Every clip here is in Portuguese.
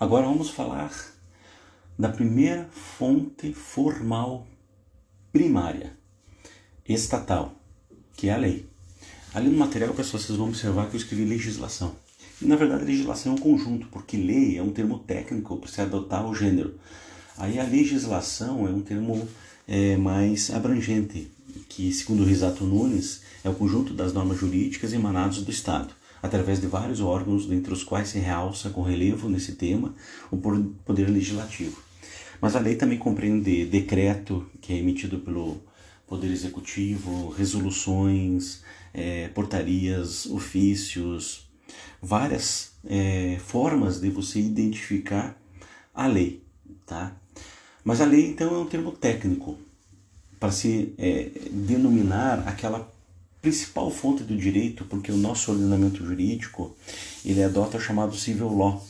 Agora vamos falar da primeira fonte formal primária, estatal, que é a lei. Ali no material, pessoal, vocês vão observar que eu escrevi legislação. E, na verdade, legislação é um conjunto, porque lei é um termo técnico para se adotar o gênero. Aí a legislação é um termo é, mais abrangente, que, segundo o Risato Nunes, é o conjunto das normas jurídicas emanadas do Estado, através de vários órgãos, dentre os quais se realça com relevo nesse tema o poder legislativo. Mas a lei também compreende decreto, que é emitido pelo Poder Executivo, resoluções, é, portarias, ofícios, várias é, formas de você identificar a lei, tá? Mas a lei então é um termo técnico para se é, denominar aquela principal fonte do direito, porque o nosso ordenamento jurídico ele adota o chamado civil law,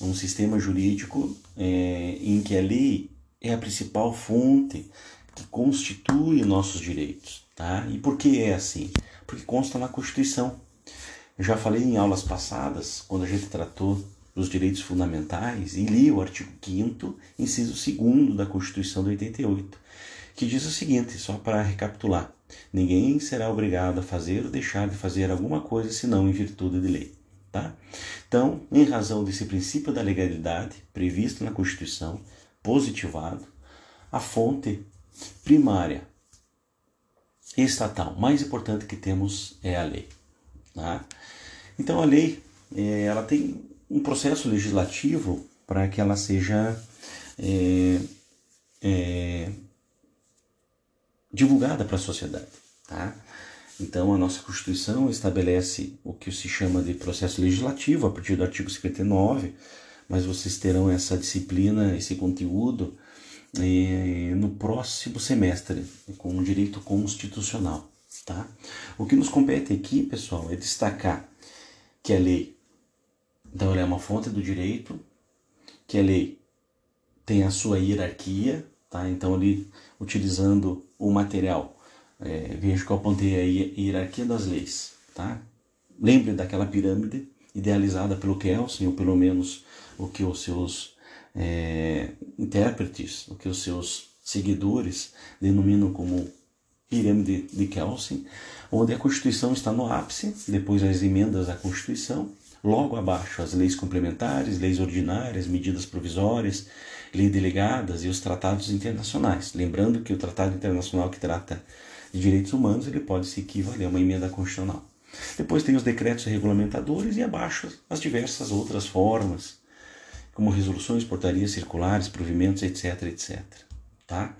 um sistema jurídico é, em que a lei é a principal fonte que constitui nossos direitos, tá? E por que é assim? Porque consta na Constituição. Eu já falei em aulas passadas, quando a gente tratou dos direitos fundamentais, e li o artigo 5 inciso 2 da Constituição de 88, que diz o seguinte, só para recapitular: ninguém será obrigado a fazer ou deixar de fazer alguma coisa senão em virtude de lei. Tá? Então, em razão desse princípio da legalidade previsto na Constituição, positivado, a fonte primária estatal mais importante que temos é a lei. Tá? Então, a lei é, ela tem um processo legislativo para que ela seja é, é, divulgada para a sociedade. Tá? Então, a nossa Constituição estabelece o que se chama de processo legislativo a partir do artigo 59, mas vocês terão essa disciplina, esse conteúdo eh, no próximo semestre, com o direito constitucional. Tá? O que nos compete aqui, pessoal, é destacar que a lei, então, ela é uma fonte do direito, que a lei tem a sua hierarquia, tá? Então, ali, utilizando o material é, veja que eu apontei a hierarquia das leis, tá? Lembre daquela pirâmide idealizada pelo Kelsen, ou pelo menos o que os seus é, intérpretes, o que os seus seguidores denominam como pirâmide de Kelsen, onde a Constituição está no ápice, depois as emendas à Constituição, logo abaixo as leis complementares, leis ordinárias, medidas provisórias, leis delegadas e os tratados internacionais. Lembrando que o tratado internacional que trata de direitos humanos, ele pode se equivaler a uma emenda constitucional. Depois tem os decretos regulamentadores e abaixo as diversas outras formas, como resoluções, portarias circulares, provimentos, etc, etc. Tá?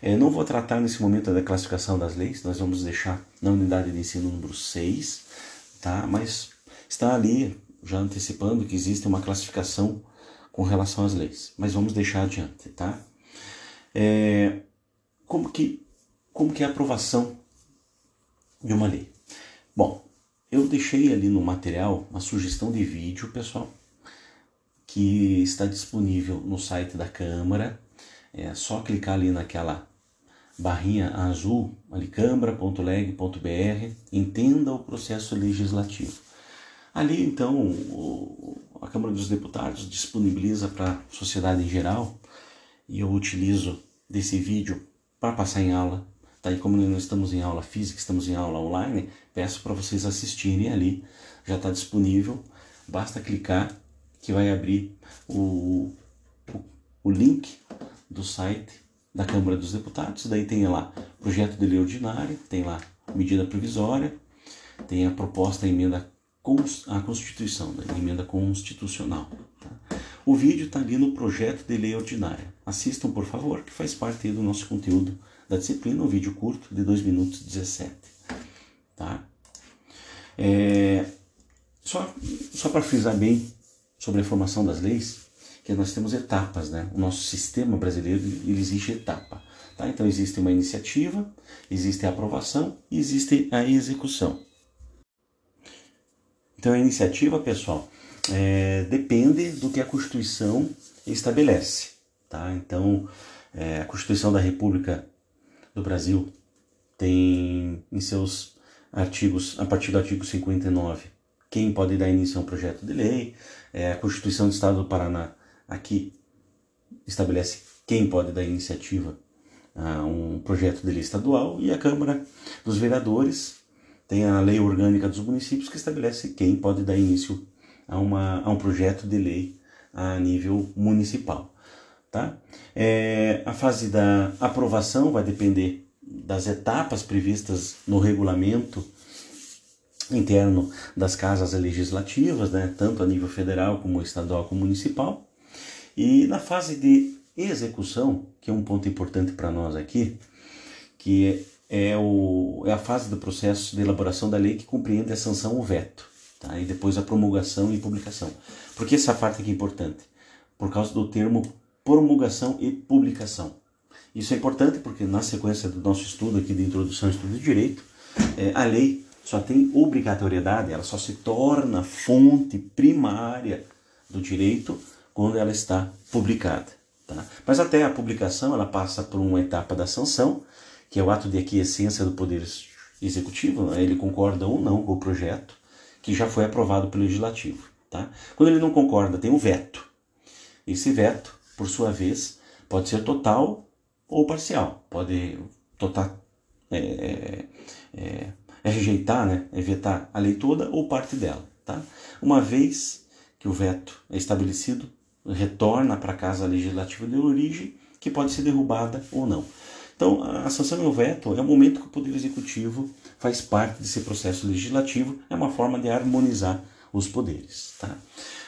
É, não vou tratar nesse momento da classificação das leis, nós vamos deixar na unidade de ensino número 6, tá? mas está ali já antecipando que existe uma classificação com relação às leis, mas vamos deixar adiante. Tá? É, como que como que é a aprovação de uma lei. Bom, eu deixei ali no material uma sugestão de vídeo, pessoal, que está disponível no site da Câmara. É só clicar ali naquela barrinha azul, ali câmara.leg.br, entenda o processo legislativo. Ali, então, o, a Câmara dos Deputados disponibiliza para a sociedade em geral, e eu utilizo desse vídeo para passar em aula Tá? E como nós estamos em aula física, estamos em aula online, peço para vocês assistirem ali. Já está disponível, basta clicar que vai abrir o, o, o link do site da Câmara dos Deputados. Daí tem lá projeto de lei ordinária, tem lá medida provisória, tem a proposta emenda à Constituição, né? emenda constitucional. Tá? O vídeo está ali no projeto de lei ordinária. Assistam, por favor, que faz parte do nosso conteúdo da disciplina, um vídeo curto de 2 minutos e 17. Tá? É, só só para frisar bem sobre a formação das leis, que nós temos etapas, né? O nosso sistema brasileiro ele existe etapa. Tá? Então existe uma iniciativa, existe a aprovação e existe a execução. Então a iniciativa, pessoal, é, depende do que a Constituição estabelece. Tá? Então é, a Constituição da República do Brasil tem em seus artigos, a partir do artigo 59, quem pode dar início a um projeto de lei, é a Constituição do Estado do Paraná aqui estabelece quem pode dar iniciativa a um projeto de lei estadual e a Câmara dos Vereadores tem a Lei Orgânica dos Municípios que estabelece quem pode dar início a, uma, a um projeto de lei a nível municipal. Tá? É, a fase da aprovação vai depender das etapas previstas no regulamento interno das casas legislativas, né, tanto a nível federal como estadual como municipal. E na fase de execução, que é um ponto importante para nós aqui, que é, o, é a fase do processo de elaboração da lei que compreende a sanção ou veto, tá? e depois a promulgação e publicação. Por que essa parte aqui é importante? Por causa do termo promulgação e publicação. Isso é importante porque na sequência do nosso estudo aqui de introdução ao estudo de direito, é, a lei só tem obrigatoriedade, ela só se torna fonte primária do direito quando ela está publicada. Tá? Mas até a publicação ela passa por uma etapa da sanção, que é o ato de aquiescência do Poder Executivo, né? ele concorda ou não com o projeto que já foi aprovado pelo Legislativo. Tá? Quando ele não concorda, tem um veto. Esse veto, por sua vez, pode ser total ou parcial. Pode total, é, é, é, é rejeitar, né? é vetar a lei toda ou parte dela. Tá? Uma vez que o veto é estabelecido, retorna para a casa legislativa de origem, que pode ser derrubada ou não. Então, a sanção e o veto é o momento que o Poder Executivo faz parte desse processo legislativo, é uma forma de harmonizar os poderes. Tá?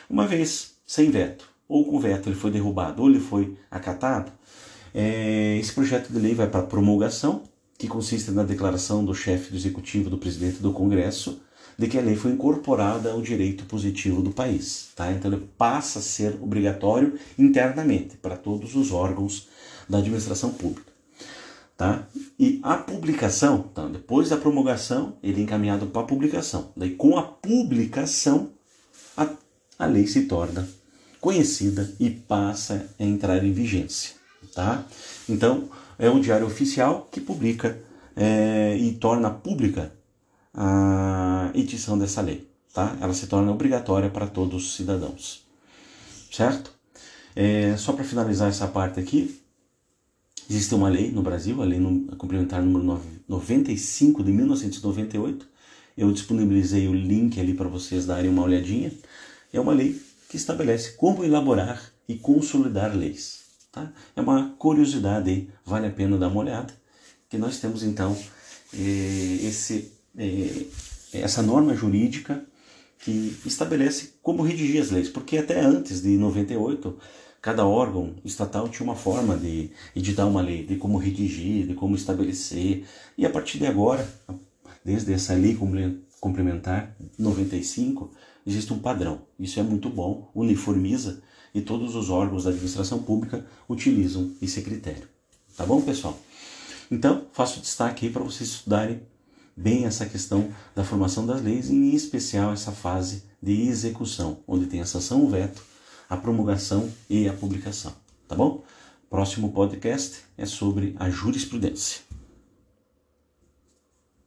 Uma vez sem veto, ou com veto ele foi derrubado ou ele foi acatado, é, esse projeto de lei vai para promulgação, que consiste na declaração do chefe do Executivo, do presidente do Congresso, de que a lei foi incorporada ao direito positivo do país. Tá? Então ele passa a ser obrigatório internamente para todos os órgãos da administração pública. Tá? E a publicação, então, depois da promulgação, ele é encaminhado para a publicação. Daí, com a publicação, a, a lei se torna conhecida e passa a entrar em vigência. Tá? Então, é um diário oficial que publica é, e torna pública a edição dessa lei. Tá? Ela se torna obrigatória para todos os cidadãos. Certo? É, só para finalizar essa parte aqui, existe uma lei no Brasil, a Lei Complementar número 95 de 1998. Eu disponibilizei o link ali para vocês darem uma olhadinha. É uma lei que estabelece como elaborar e consolidar leis. Tá? É uma curiosidade vale a pena dar uma olhada. Que nós temos então eh, esse é, essa norma jurídica que estabelece como redigir as leis, porque até antes de 98 cada órgão estatal tinha uma forma de editar uma lei, de como redigir, de como estabelecer, e a partir de agora, desde essa lei complementar 95, existe um padrão. Isso é muito bom, uniformiza e todos os órgãos da administração pública utilizam esse critério. Tá bom, pessoal? Então, faço destaque aí para vocês estudarem bem essa questão da formação das leis, em especial essa fase de execução, onde tem a sanção, o veto, a promulgação e a publicação. Tá bom? Próximo podcast é sobre a jurisprudência.